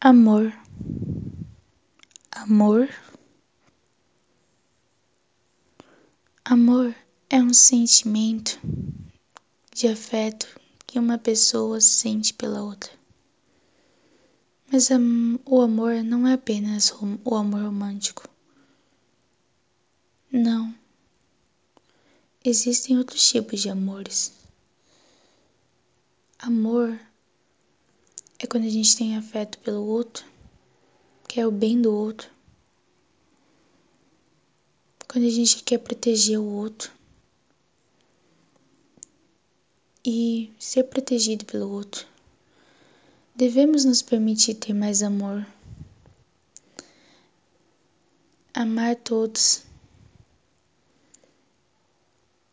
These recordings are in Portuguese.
Amor, amor, amor é um sentimento de afeto que uma pessoa sente pela outra. Mas o amor não é apenas o amor romântico. Não. Existem outros tipos de amores. Amor é quando a gente tem afeto pelo outro, quer o bem do outro. Quando a gente quer proteger o outro e ser protegido pelo outro. Devemos nos permitir ter mais amor, amar todos.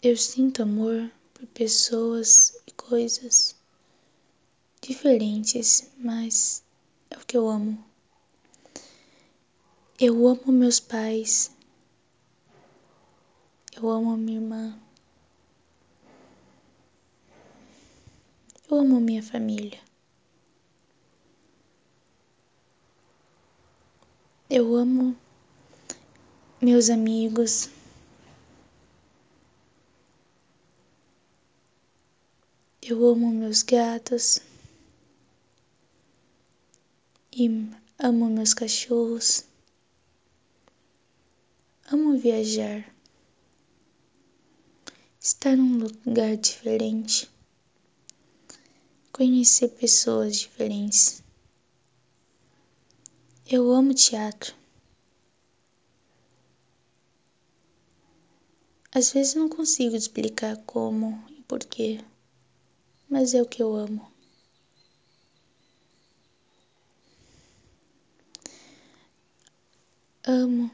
Eu sinto amor por pessoas e coisas diferentes, mas é o que eu amo. Eu amo meus pais, eu amo minha irmã, eu amo minha família. Eu amo meus amigos. Eu amo meus gatos e amo meus cachorros. Amo viajar, estar num lugar diferente, conhecer pessoas diferentes. Eu amo teatro. Às vezes não consigo explicar como e porquê, mas é o que eu amo. Amo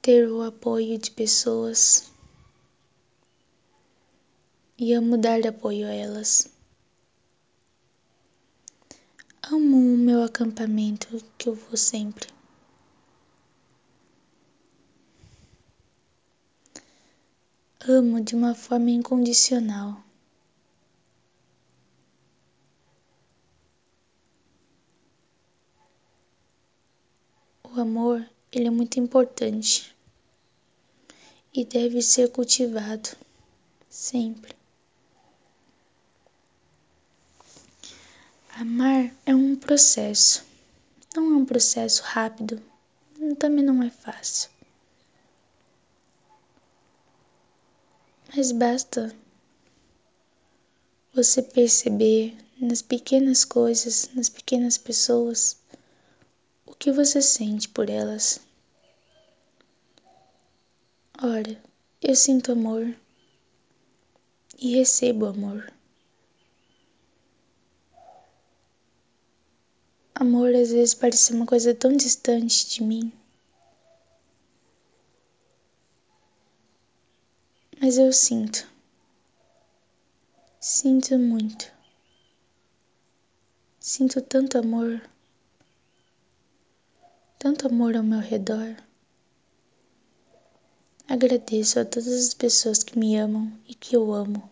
ter o apoio de pessoas e amo dar apoio a elas. Amo o meu acampamento que eu vou sempre. Amo de uma forma incondicional. Amor, ele é muito importante e deve ser cultivado sempre. Amar é um processo, não é um processo rápido, também não é fácil. Mas basta você perceber nas pequenas coisas, nas pequenas pessoas, que você sente por elas. Ora, eu sinto amor e recebo amor. Amor às vezes parece uma coisa tão distante de mim. Mas eu sinto. Sinto muito. Sinto tanto amor. Tanto amor ao meu redor. Agradeço a todas as pessoas que me amam e que eu amo.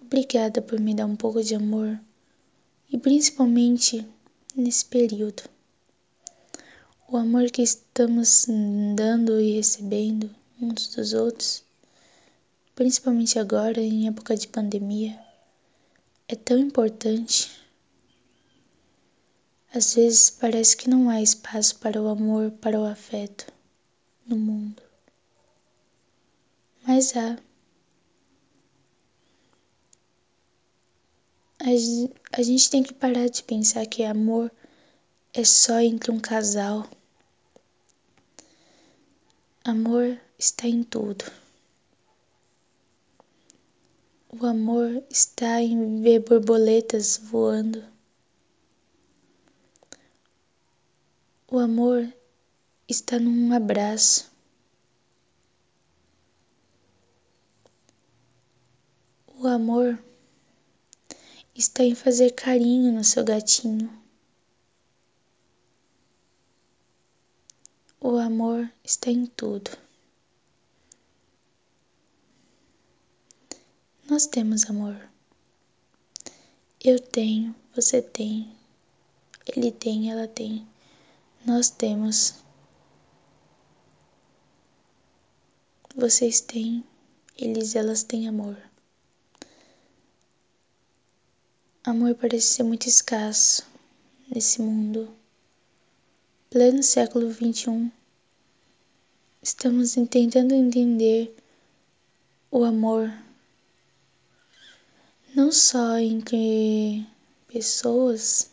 Obrigada por me dar um pouco de amor e principalmente nesse período. O amor que estamos dando e recebendo uns dos outros, principalmente agora em época de pandemia, é tão importante. Às vezes parece que não há espaço para o amor, para o afeto no mundo. Mas há. A gente tem que parar de pensar que amor é só entre um casal. Amor está em tudo. O amor está em ver borboletas voando. O amor está num abraço. O amor está em fazer carinho no seu gatinho. O amor está em tudo. Nós temos amor. Eu tenho, você tem, ele tem, ela tem, nós temos. Vocês têm, eles elas têm amor. Amor parece ser muito escasso nesse mundo. Pleno século XXI, estamos tentando entender o amor não só entre pessoas,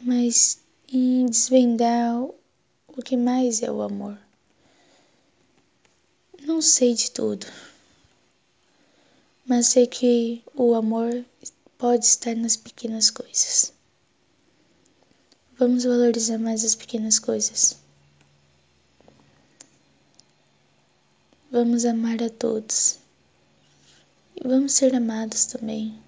mas em desvendar o que mais é o amor. Não sei de tudo, mas sei que o amor pode estar nas pequenas coisas. Vamos valorizar mais as pequenas coisas. Vamos amar a todos. E vamos ser amados também.